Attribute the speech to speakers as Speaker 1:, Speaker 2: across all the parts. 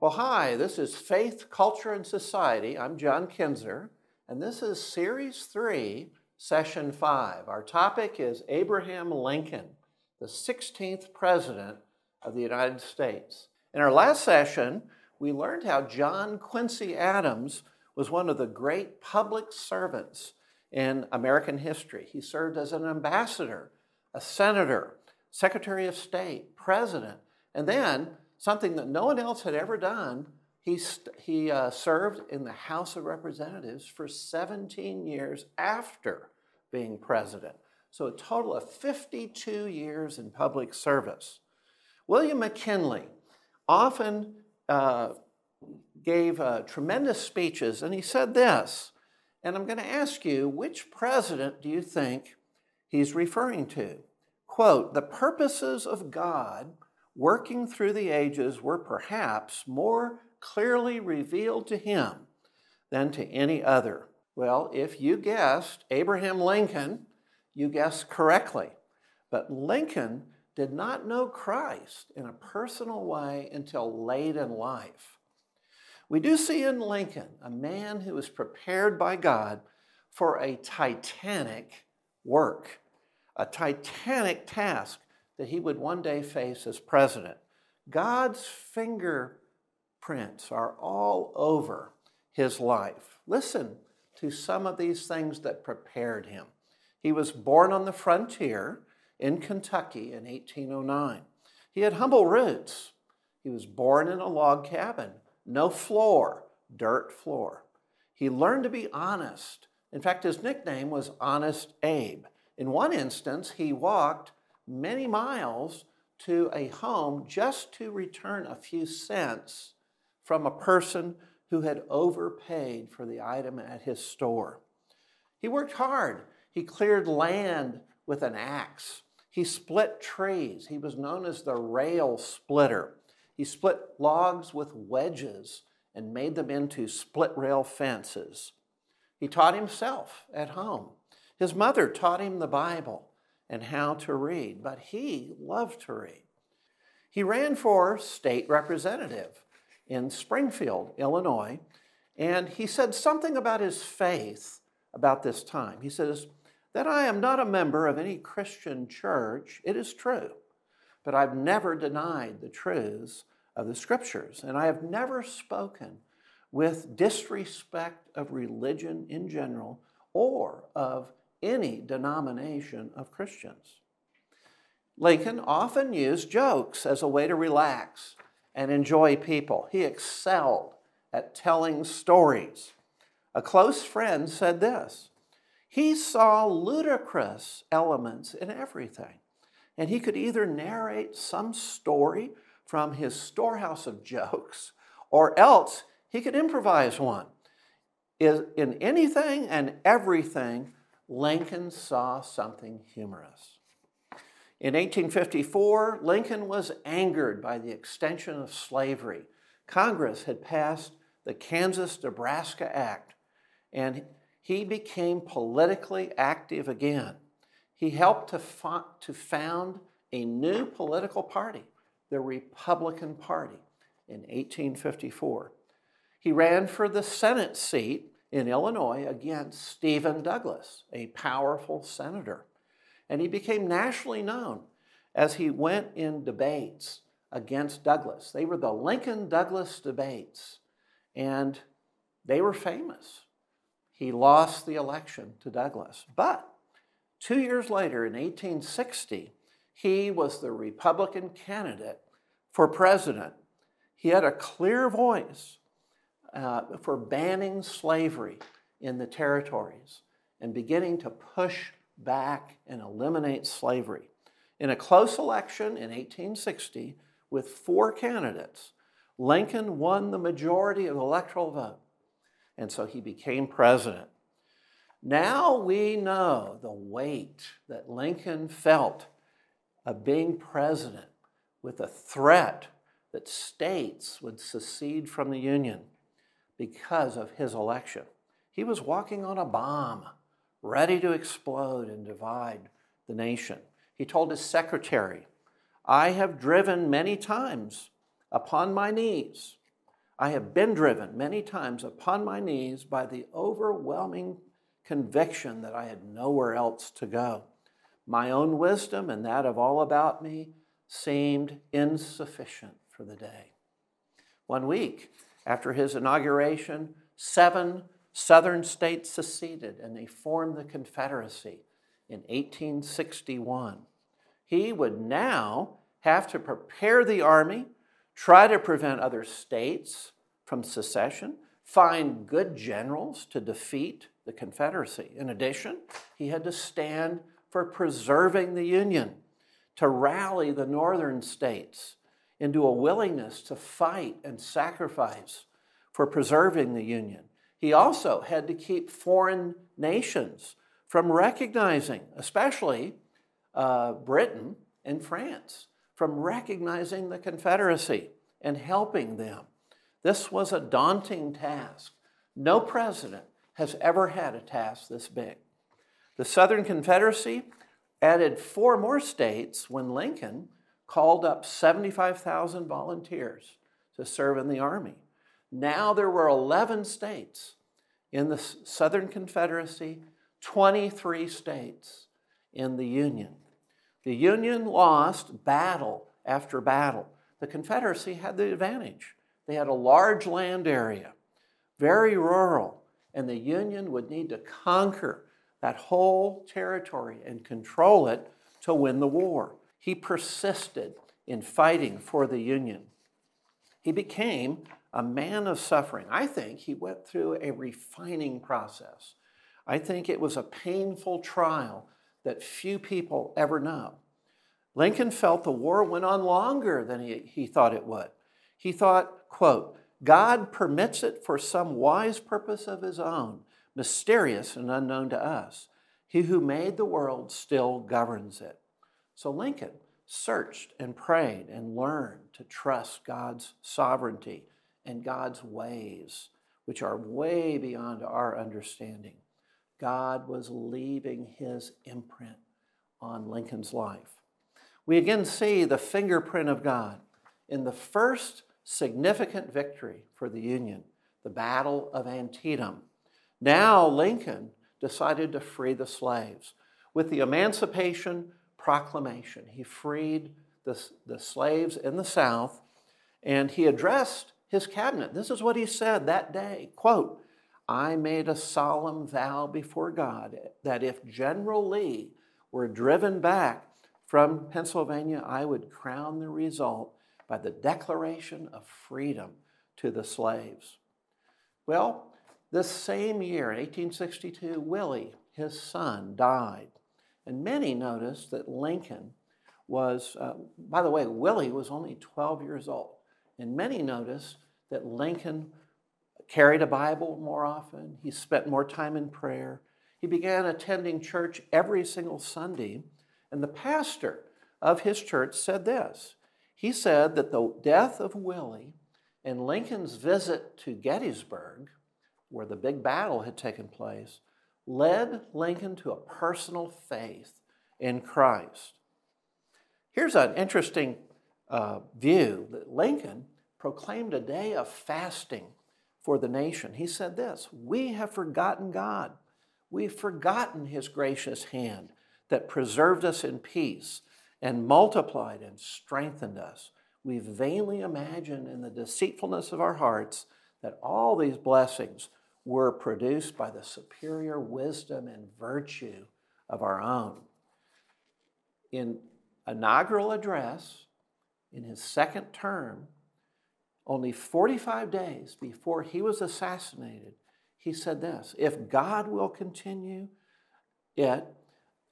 Speaker 1: Well, hi, this is Faith, Culture, and Society. I'm John Kinzer, and this is Series 3, Session 5. Our topic is Abraham Lincoln, the 16th President of the United States. In our last session, we learned how John Quincy Adams was one of the great public servants in American history. He served as an ambassador, a senator, secretary of state, president, and then something that no one else had ever done. He, st- he uh, served in the House of Representatives for 17 years after being president. So, a total of 52 years in public service. William McKinley often uh, gave uh, tremendous speeches, and he said this, and I'm going to ask you, which president do you think he's referring to? Quote, the purposes of God working through the ages were perhaps more clearly revealed to him than to any other. Well, if you guessed Abraham Lincoln, you guessed correctly. But Lincoln did not know Christ in a personal way until late in life. We do see in Lincoln a man who was prepared by God for a titanic work, a titanic task that he would one day face as president. God's fingerprints are all over his life. Listen to some of these things that prepared him. He was born on the frontier in Kentucky in 1809. He had humble roots. He was born in a log cabin, no floor, dirt floor. He learned to be honest. In fact, his nickname was Honest Abe. In one instance, he walked many miles to a home just to return a few cents from a person who had overpaid for the item at his store. He worked hard. He cleared land with an axe. He split trees. He was known as the rail splitter. He split logs with wedges and made them into split rail fences. He taught himself at home. His mother taught him the Bible and how to read, but he loved to read. He ran for state representative in Springfield, Illinois, and he said something about his faith about this time. He says, That I am not a member of any Christian church, it is true, but I've never denied the truths of the scriptures, and I have never spoken with disrespect of religion in general or of any denomination of Christians. Lincoln often used jokes as a way to relax and enjoy people. He excelled at telling stories. A close friend said this he saw ludicrous elements in everything, and he could either narrate some story from his storehouse of jokes or else he could improvise one. In anything and everything, Lincoln saw something humorous. In 1854, Lincoln was angered by the extension of slavery. Congress had passed the Kansas Nebraska Act, and he became politically active again. He helped to, to found a new political party, the Republican Party, in 1854. He ran for the Senate seat in Illinois against Stephen Douglas, a powerful senator. And he became nationally known as he went in debates against Douglas. They were the Lincoln Douglas debates, and they were famous. He lost the election to Douglas. But two years later, in 1860, he was the Republican candidate for president. He had a clear voice uh, for banning slavery in the territories and beginning to push back and eliminate slavery. In a close election in 1860, with four candidates, Lincoln won the majority of the electoral vote, and so he became president. Now we know the weight that Lincoln felt of being president with a threat that states would secede from the Union because of his election. He was walking on a bomb, ready to explode and divide the nation. He told his secretary, I have driven many times upon my knees I have been driven many times upon my knees by the overwhelming conviction that I had nowhere else to go. My own wisdom and that of all about me seemed insufficient for the day. One week after his inauguration, seven southern states seceded and they formed the Confederacy in 1861. He would now have to prepare the army, try to prevent other states from secession, find good generals to defeat the Confederacy. In addition, he had to stand for preserving the Union, to rally the northern states into a willingness to fight and sacrifice for preserving the Union. He also had to keep foreign nations from recognizing, especially uh, Britain and France, from recognizing the Confederacy and helping them. This was a daunting task. No president has ever had a task this big. The Southern Confederacy added four more states when Lincoln called up 75,000 volunteers to serve in the Army. Now there were 11 states in the Southern Confederacy, 23 states in the Union. The Union lost battle after battle. The Confederacy had the advantage. They had a large land area, very rural, and the Union would need to conquer that whole territory and control it to win the war. He persisted in fighting for the Union. He became a man of suffering. I think he went through a refining process. I think it was a painful trial that few people ever know. Lincoln felt the war went on longer than he, he thought it would. He thought, quote, God permits it for some wise purpose of his own, mysterious and unknown to us. He who made the world still governs it. So Lincoln searched and prayed and learned to trust God's sovereignty and God's ways, which are way beyond our understanding. God was leaving his imprint on Lincoln's life. We again see the fingerprint of God in the first significant victory for the Union, the Battle of Antietam. Now, Lincoln decided to free the slaves. With the Emancipation Proclamation, he freed the, the slaves in the South and he addressed his cabinet. This is what he said that day quote, I made a solemn vow before God that if General Lee were driven back from Pennsylvania, I would crown the result by the declaration of freedom to the slaves. Well, this same year, in 1862, Willie, his son, died. And many noticed that Lincoln was, uh, by the way, Willie was only 12 years old. And many noticed that Lincoln carried a Bible more often, he spent more time in prayer. He began attending church every single Sunday. And the pastor of his church said this he said that the death of Willie and Lincoln's visit to Gettysburg, where the big battle had taken place, led Lincoln to a personal faith in Christ. Here's an interesting uh, view that Lincoln proclaimed a day of fasting for the nation. He said this We have forgotten God. We've forgotten His gracious hand that preserved us in peace and multiplied and strengthened us. We've vainly imagined in the deceitfulness of our hearts that all these blessings were produced by the superior wisdom and virtue of our own. In inaugural address, in his second term, only 45 days before he was assassinated, he said this If God will continue it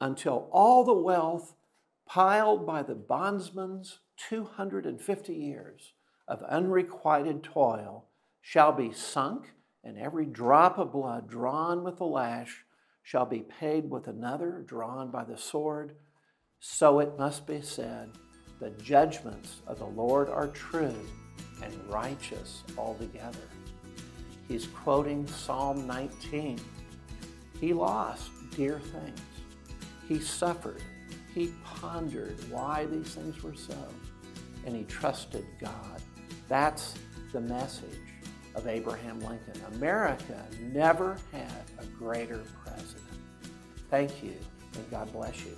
Speaker 1: until all the wealth piled by the bondsman's 250 years of unrequited toil shall be sunk, and every drop of blood drawn with the lash shall be paid with another drawn by the sword, so it must be said, the judgments of the Lord are true and righteous altogether. He's quoting Psalm 19. He lost dear things. He suffered. He pondered why these things were so. And he trusted God. That's the message of Abraham Lincoln. America never had a greater president. Thank you, and God bless you.